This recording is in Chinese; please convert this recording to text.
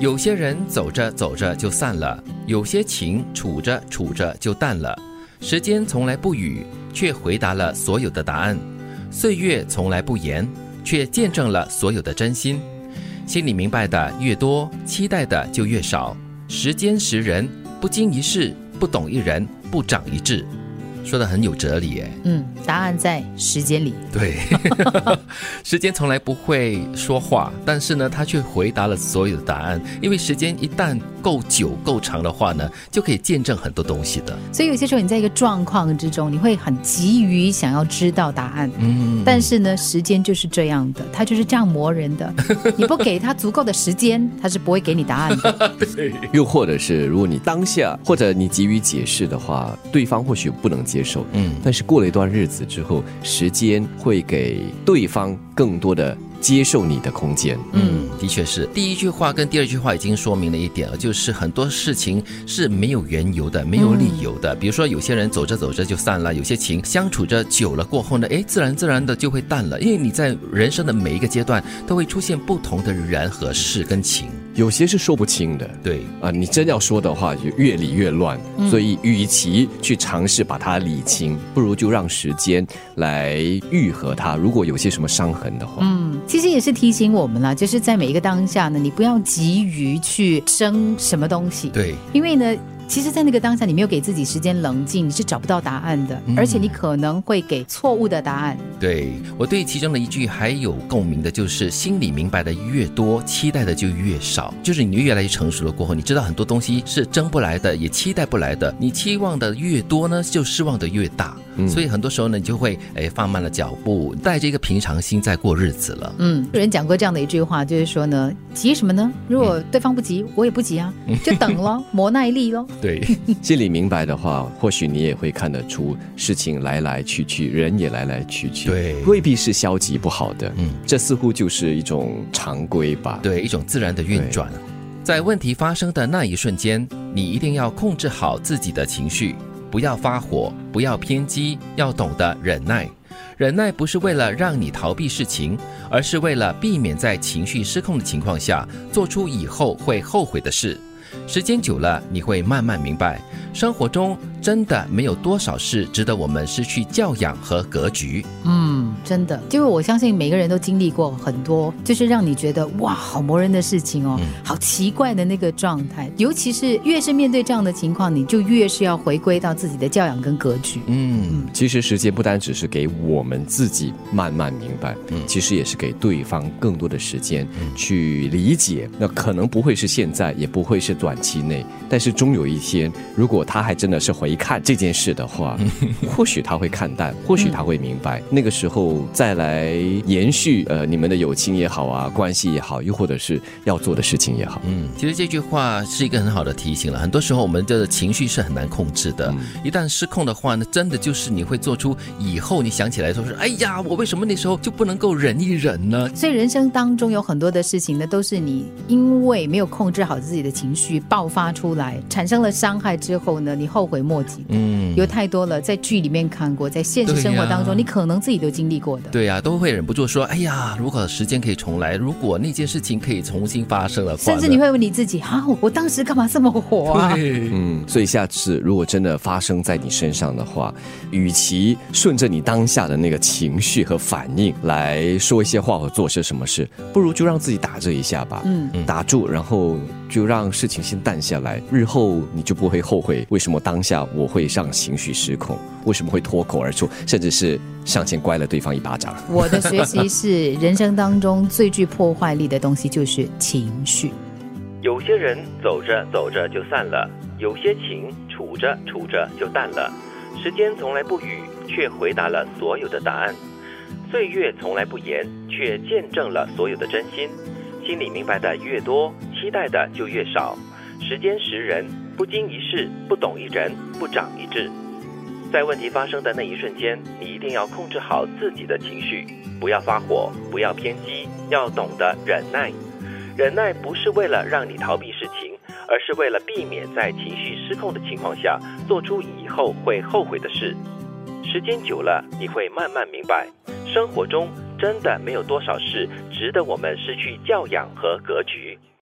有些人走着走着就散了，有些情处着处着就淡了。时间从来不语，却回答了所有的答案；岁月从来不言，却见证了所有的真心。心里明白的越多，期待的就越少。时间识人，不经一事，不懂一人，不长一智。说的很有哲理哎。嗯，答案在时间里。对，时间从来不会说话，但是呢，他却回答了所有的答案。因为时间一旦够久、够长的话呢，就可以见证很多东西的。所以有些时候你在一个状况之中，你会很急于想要知道答案。嗯，但是呢，时间就是这样的，他就是这样磨人的。你不给他足够的时间，他是不会给你答案的。对。又或者是，如果你当下或者你急于解释的话，对方或许不能接受。嗯，但是过了一段日子之后，时间会给对方更多的。接受你的空间，嗯，的确是。第一句话跟第二句话已经说明了一点了，就是很多事情是没有缘由的，没有理由的。比如说，有些人走着走着就散了，有些情相处着久了过后呢，哎，自然自然的就会淡了。因为你在人生的每一个阶段都会出现不同的人和事跟情，有些是说不清的。对啊，你真要说的话，就越理越乱。所以，与其去尝试把它理清，不如就让时间来愈合它。如果有些什么伤痕的话，嗯。其实也是提醒我们了，就是在每一个当下呢，你不要急于去争什么东西。对，因为呢。其实，在那个当下，你没有给自己时间冷静，你是找不到答案的，而且你可能会给错误的答案。对我对其中的一句还有共鸣的，就是心里明白的越多，期待的就越少。就是你越来越成熟了过后，你知道很多东西是争不来的，也期待不来的。你期望的越多呢，就失望的越大。所以很多时候呢，你就会哎放慢了脚步，带着一个平常心在过日子了。嗯，有人讲过这样的一句话，就是说呢，急什么呢？如果对方不急，我也不急啊，就等咯，磨耐力咯。对，心里明白的话，或许你也会看得出事情来来去去，人也来来去去，对，未必是消极不好的。嗯，这似乎就是一种常规吧？对，一种自然的运转。在问题发生的那一瞬间，你一定要控制好自己的情绪，不要发火，不要偏激，要懂得忍耐。忍耐不是为了让你逃避事情，而是为了避免在情绪失控的情况下做出以后会后悔的事。时间久了，你会慢慢明白，生活中真的没有多少事值得我们失去教养和格局。嗯，真的，就是我相信每个人都经历过很多，就是让你觉得哇，好磨人的事情哦，好奇怪的那个状态。尤其是越是面对这样的情况，你就越是要回归到自己的教养跟格局。嗯，其实时间不单只是给我们自己慢慢明白，嗯，其实也是给对方更多的时间去理解。那可能不会是现在，也不会是。短期内，但是终有一天，如果他还真的是回看这件事的话，或许他会看淡，或许他会明白，那个时候再来延续呃你们的友情也好啊，关系也好，又或者是要做的事情也好。嗯，其实这句话是一个很好的提醒了。很多时候我们的情绪是很难控制的，一旦失控的话呢，真的就是你会做出以后你想起来说是，哎呀，我为什么那时候就不能够忍一忍呢？所以人生当中有很多的事情呢，都是你因为没有控制好自己的情绪。爆发出来，产生了伤害之后呢，你后悔莫及。嗯，有太多了，在剧里面看过，在现实生活当中，你可能自己都经历过的。对呀，都会忍不住说：“哎呀，如果时间可以重来，如果那件事情可以重新发生了。”甚至你会问你自己：“啊，我当时干嘛这么火啊？”嗯，所以下次如果真的发生在你身上的话，与其顺着你当下的那个情绪和反应来说一些话或做些什么事，不如就让自己打这一下吧。嗯，打住，然后就让事情。先淡下来，日后你就不会后悔为什么当下我会让情绪失控，为什么会脱口而出，甚至是上前乖了对方一巴掌。我的学习是，人生当中最具破坏力的东西就是情绪。有些人走着走着就散了，有些情处着处着就淡了。时间从来不语，却回答了所有的答案；岁月从来不言，却见证了所有的真心。心里明白的越多，期待的就越少。时间识人，不经一事，不懂一人，不长一智。在问题发生的那一瞬间，你一定要控制好自己的情绪，不要发火，不要偏激，要懂得忍耐。忍耐不是为了让你逃避事情，而是为了避免在情绪失控的情况下做出以后会后悔的事。时间久了，你会慢慢明白，生活中真的没有多少事值得我们失去教养和格局。